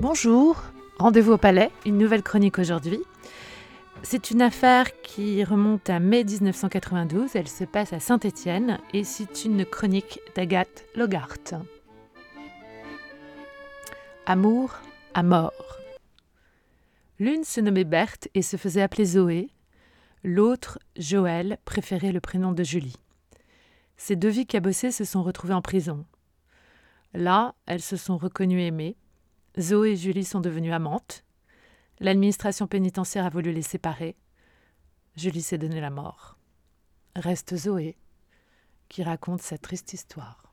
Bonjour, rendez-vous au palais, une nouvelle chronique aujourd'hui. C'est une affaire qui remonte à mai 1992, elle se passe à Saint-Étienne et c'est une chronique d'Agathe Logart. Amour à mort. L'une se nommait Berthe et se faisait appeler Zoé, l'autre, Joël, préférait le prénom de Julie. Ces deux vies cabossées se sont retrouvées en prison. Là, elles se sont reconnues aimées. Zoé et Julie sont devenues amantes. L'administration pénitentiaire a voulu les séparer. Julie s'est donné la mort. Reste Zoé, qui raconte sa triste histoire.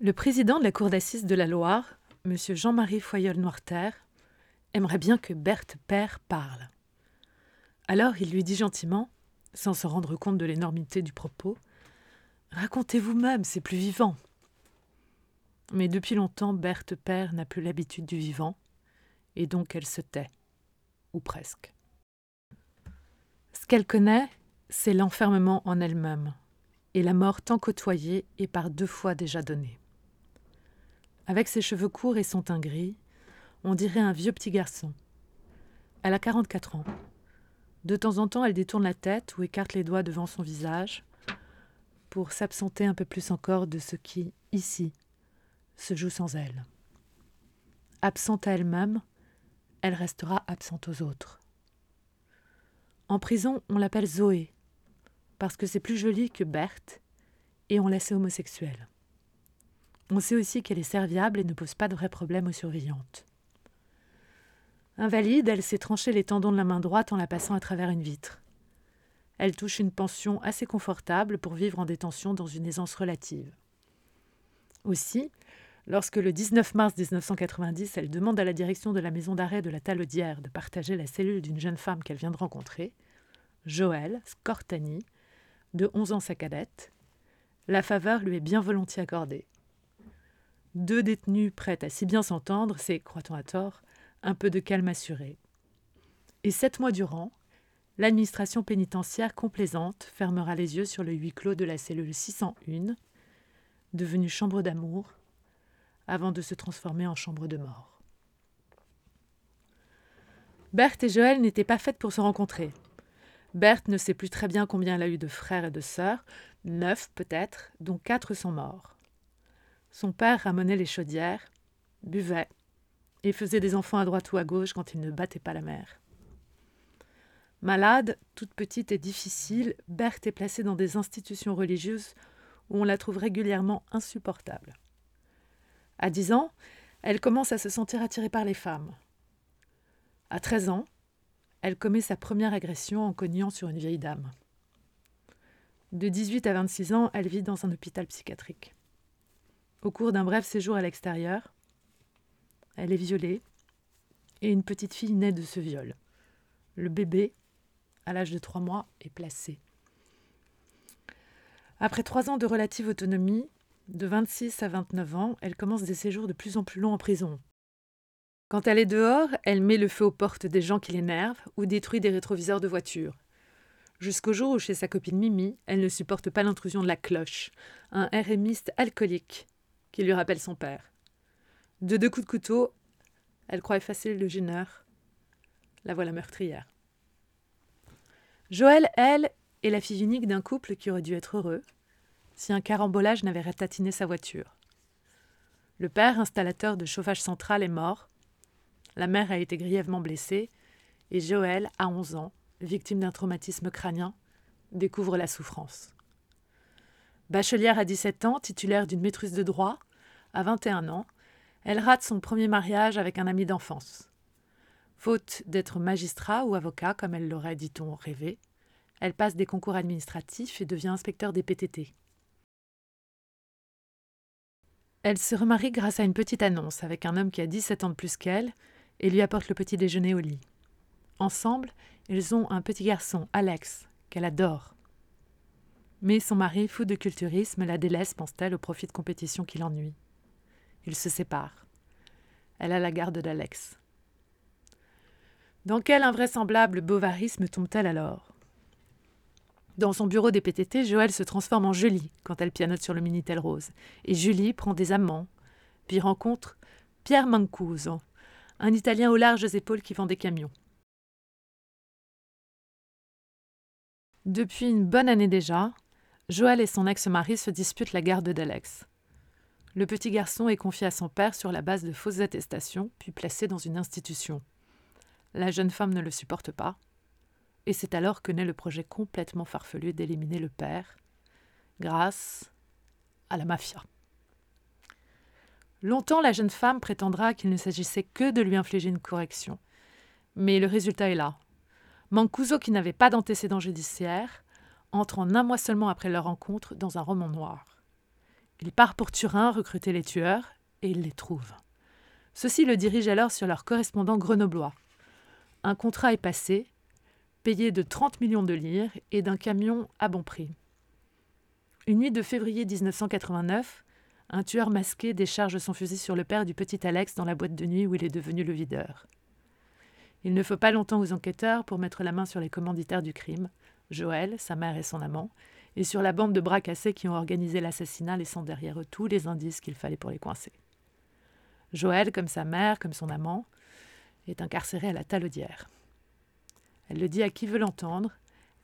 Le président de la cour d'assises de la Loire, M. Jean-Marie Foyol-Noirterre, aimerait bien que Berthe Père parle. Alors il lui dit gentiment, sans se rendre compte de l'énormité du propos Racontez vous-même, c'est plus vivant. Mais depuis longtemps, Berthe Père n'a plus l'habitude du vivant, et donc elle se tait, ou presque. Ce qu'elle connaît, c'est l'enfermement en elle-même, et la mort tant côtoyée et par deux fois déjà donnée. Avec ses cheveux courts et son teint gris, on dirait un vieux petit garçon. Elle a 44 ans. De temps en temps, elle détourne la tête ou écarte les doigts devant son visage pour s'absenter un peu plus encore de ce qui, ici, se joue sans elle. Absente à elle-même, elle restera absente aux autres. En prison, on l'appelle Zoé, parce que c'est plus joli que Berthe, et on la sait homosexuelle. On sait aussi qu'elle est serviable et ne pose pas de vrais problèmes aux surveillantes. Invalide, elle s'est tranché les tendons de la main droite en la passant à travers une vitre. Elle touche une pension assez confortable pour vivre en détention dans une aisance relative. Aussi, lorsque le 19 mars 1990, elle demande à la direction de la maison d'arrêt de la Talaudière de partager la cellule d'une jeune femme qu'elle vient de rencontrer, Joël Scortani, de 11 ans sa cadette, la faveur lui est bien volontiers accordée. Deux détenus prêtes à si bien s'entendre, c'est, croit-on à tort, un peu de calme assuré. Et sept mois durant, l'administration pénitentiaire complaisante fermera les yeux sur le huis clos de la cellule 601, devenue chambre d'amour, avant de se transformer en chambre de mort. Berthe et Joël n'étaient pas faites pour se rencontrer. Berthe ne sait plus très bien combien elle a eu de frères et de sœurs, neuf peut-être, dont quatre sont morts. Son père ramenait les chaudières, buvait et faisait des enfants à droite ou à gauche quand il ne battait pas la mère. Malade, toute petite et difficile, Berthe est placée dans des institutions religieuses où on la trouve régulièrement insupportable. À dix ans, elle commence à se sentir attirée par les femmes. À treize ans, elle commet sa première agression en cognant sur une vieille dame. De 18 à 26 ans, elle vit dans un hôpital psychiatrique. Au cours d'un bref séjour à l'extérieur, elle est violée et une petite fille naît de ce viol. Le bébé, à l'âge de trois mois, est placé. Après trois ans de relative autonomie, de 26 à 29 ans, elle commence des séjours de plus en plus longs en prison. Quand elle est dehors, elle met le feu aux portes des gens qui l'énervent ou détruit des rétroviseurs de voitures. Jusqu'au jour où, chez sa copine Mimi, elle ne supporte pas l'intrusion de la cloche, un RMiste alcoolique qui lui rappelle son père. De deux coups de couteau, elle croit effacer le gêneur. La voilà meurtrière. Joël, elle, est la fille unique d'un couple qui aurait dû être heureux si un carambolage n'avait ratatiné sa voiture. Le père, installateur de chauffage central, est mort. La mère a été grièvement blessée. Et Joël, à 11 ans, victime d'un traumatisme crânien, découvre la souffrance. Bachelière à 17 ans, titulaire d'une maîtrise de droit, à 21 ans, elle rate son premier mariage avec un ami d'enfance. Faute d'être magistrat ou avocat, comme elle l'aurait, dit-on, rêvé, elle passe des concours administratifs et devient inspecteur des PTT. Elle se remarie grâce à une petite annonce avec un homme qui a 17 ans de plus qu'elle et lui apporte le petit déjeuner au lit. Ensemble, ils ont un petit garçon, Alex, qu'elle adore. Mais son mari, fou de culturisme, la délaisse, pense-t-elle, au profit de compétitions qui l'ennuient. Ils se séparent. Elle a la garde d'Alex. Dans quel invraisemblable bovarisme tombe-t-elle alors? Dans son bureau des PTT, Joël se transforme en Julie quand elle pianote sur le Minitel rose. Et Julie prend des amants, puis rencontre Pierre Mancuso, un Italien aux larges épaules qui vend des camions. Depuis une bonne année déjà, Joël et son ex-mari se disputent la garde d'Alex. Le petit garçon est confié à son père sur la base de fausses attestations, puis placé dans une institution. La jeune femme ne le supporte pas, et c'est alors que naît le projet complètement farfelu d'éliminer le père, grâce à la mafia. Longtemps, la jeune femme prétendra qu'il ne s'agissait que de lui infliger une correction. Mais le résultat est là. Mancuso, qui n'avait pas d'antécédent judiciaire, entre en un mois seulement après leur rencontre dans un roman noir. Il part pour Turin recruter les tueurs et il les trouve. Ceux-ci le dirigent alors sur leur correspondant grenoblois. Un contrat est passé, payé de 30 millions de lire et d'un camion à bon prix. Une nuit de février 1989, un tueur masqué décharge son fusil sur le père du petit Alex dans la boîte de nuit où il est devenu le videur. Il ne faut pas longtemps aux enquêteurs pour mettre la main sur les commanditaires du crime, Joël, sa mère et son amant, et sur la bande de bras cassés qui ont organisé l'assassinat, laissant derrière eux tous les indices qu'il fallait pour les coincer. Joël, comme sa mère, comme son amant, est incarcérée à la talaudière. Elle le dit à qui veut l'entendre,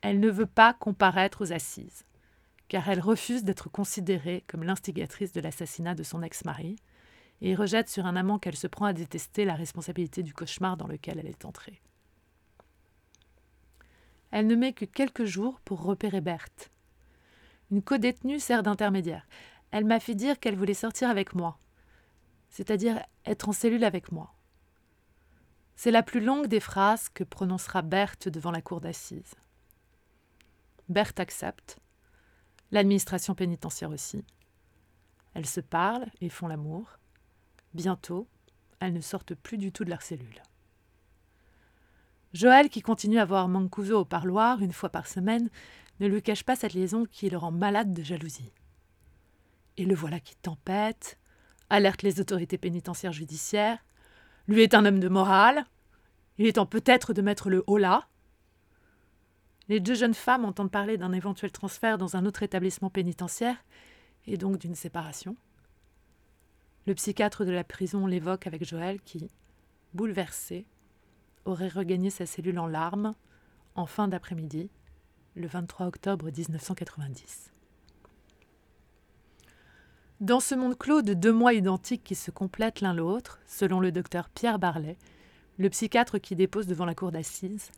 elle ne veut pas comparaître aux assises, car elle refuse d'être considérée comme l'instigatrice de l'assassinat de son ex-mari, et rejette sur un amant qu'elle se prend à détester la responsabilité du cauchemar dans lequel elle est entrée. Elle ne met que quelques jours pour repérer Berthe, une codétenue sert d'intermédiaire. Elle m'a fait dire qu'elle voulait sortir avec moi, c'est-à-dire être en cellule avec moi. C'est la plus longue des phrases que prononcera Berthe devant la cour d'assises. Berthe accepte, l'administration pénitentiaire aussi. Elles se parlent et font l'amour. Bientôt, elles ne sortent plus du tout de leur cellule. Joël, qui continue à voir Mancuso au parloir une fois par semaine, ne lui cache pas cette liaison qui le rend malade de jalousie. Et le voilà qui tempête, alerte les autorités pénitentiaires judiciaires, lui est un homme de morale, il est temps peut-être de mettre le haut là. Les deux jeunes femmes entendent parler d'un éventuel transfert dans un autre établissement pénitentiaire, et donc d'une séparation. Le psychiatre de la prison l'évoque avec Joël qui, bouleversé, aurait regagné sa cellule en larmes en fin d'après-midi le 23 octobre 1990. Dans ce monde clos de deux mois identiques qui se complètent l'un l'autre, selon le docteur Pierre Barlet, le psychiatre qui dépose devant la cour d'assises,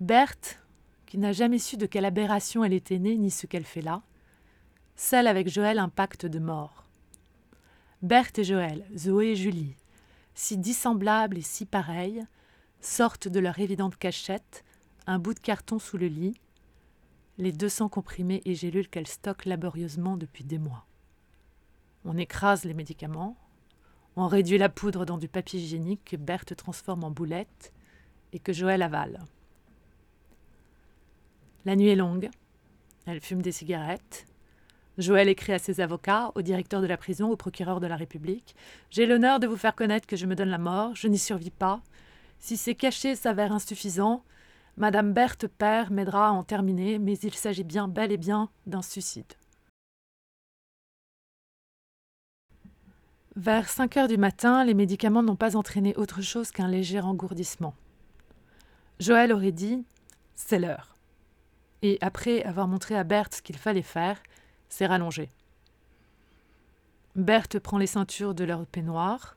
Berthe, qui n'a jamais su de quelle aberration elle était née ni ce qu'elle fait là, scelle avec Joël un pacte de mort. Berthe et Joël, Zoé et Julie, si dissemblables et si pareilles, sortent de leur évidente cachette, un bout de carton sous le lit, les 200 comprimés et gélules qu'elle stocke laborieusement depuis des mois. On écrase les médicaments, on réduit la poudre dans du papier hygiénique que Berthe transforme en boulettes et que Joël avale. La nuit est longue, elle fume des cigarettes. Joël écrit à ses avocats, au directeur de la prison, au procureur de la République. J'ai l'honneur de vous faire connaître que je me donne la mort, je n'y survis pas. Si ces cachets s'avèrent insuffisants, Madame Berthe Père m'aidera à en terminer, mais il s'agit bien bel et bien d'un suicide. Vers 5 heures du matin, les médicaments n'ont pas entraîné autre chose qu'un léger engourdissement. Joël aurait dit C'est l'heure. Et après avoir montré à Berthe ce qu'il fallait faire, s'est rallongé. Berthe prend les ceintures de leur peignoir,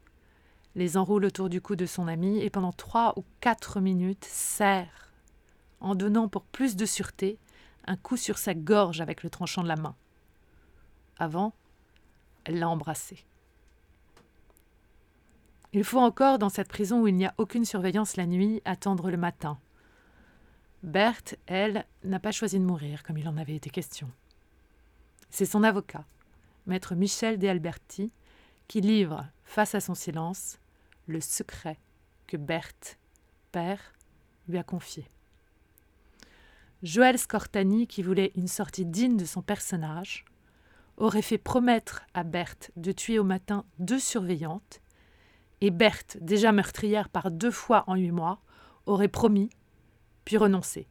les enroule autour du cou de son ami et pendant trois ou quatre minutes serre en donnant pour plus de sûreté un coup sur sa gorge avec le tranchant de la main. Avant, elle l'a embrassé. Il faut encore, dans cette prison où il n'y a aucune surveillance la nuit, attendre le matin. Berthe, elle, n'a pas choisi de mourir comme il en avait été question. C'est son avocat, maître Michel De Alberti, qui livre, face à son silence, le secret que Berthe, père, lui a confié. Joël Scortani, qui voulait une sortie digne de son personnage, aurait fait promettre à Berthe de tuer au matin deux surveillantes, et Berthe, déjà meurtrière par deux fois en huit mois, aurait promis, puis renoncé.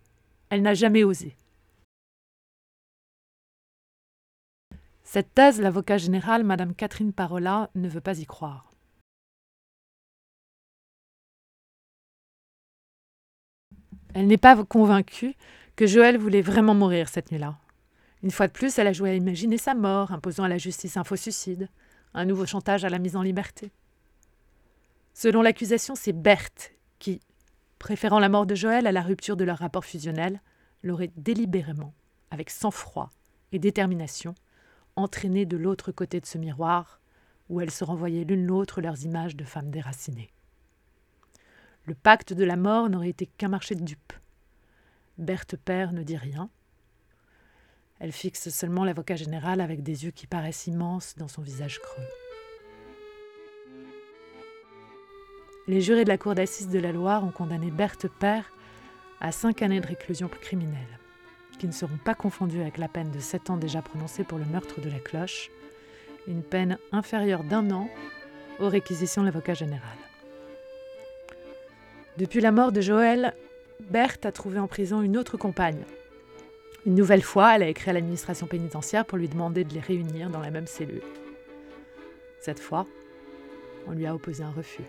Elle n'a jamais osé. Cette thèse, l'avocat général, Madame Catherine Parola, ne veut pas y croire. Elle n'est pas convaincue que Joël voulait vraiment mourir cette nuit-là. Une fois de plus, elle a joué à imaginer sa mort, imposant à la justice un faux suicide, un nouveau chantage à la mise en liberté. Selon l'accusation, c'est Berthe qui, préférant la mort de Joël à la rupture de leur rapport fusionnel, l'aurait délibérément, avec sang-froid et détermination, entraîné de l'autre côté de ce miroir, où elles se renvoyaient l'une l'autre leurs images de femmes déracinées. Le pacte de la mort n'aurait été qu'un marché de dupes. Berthe Père ne dit rien. Elle fixe seulement l'avocat général avec des yeux qui paraissent immenses dans son visage creux. Les jurés de la cour d'assises de la Loire ont condamné Berthe Père à cinq années de réclusion criminelle, qui ne seront pas confondues avec la peine de sept ans déjà prononcée pour le meurtre de la cloche, une peine inférieure d'un an aux réquisitions de l'avocat général. Depuis la mort de Joël, Berthe a trouvé en prison une autre compagne. Une nouvelle fois, elle a écrit à l'administration pénitentiaire pour lui demander de les réunir dans la même cellule. Cette fois, on lui a opposé un refus.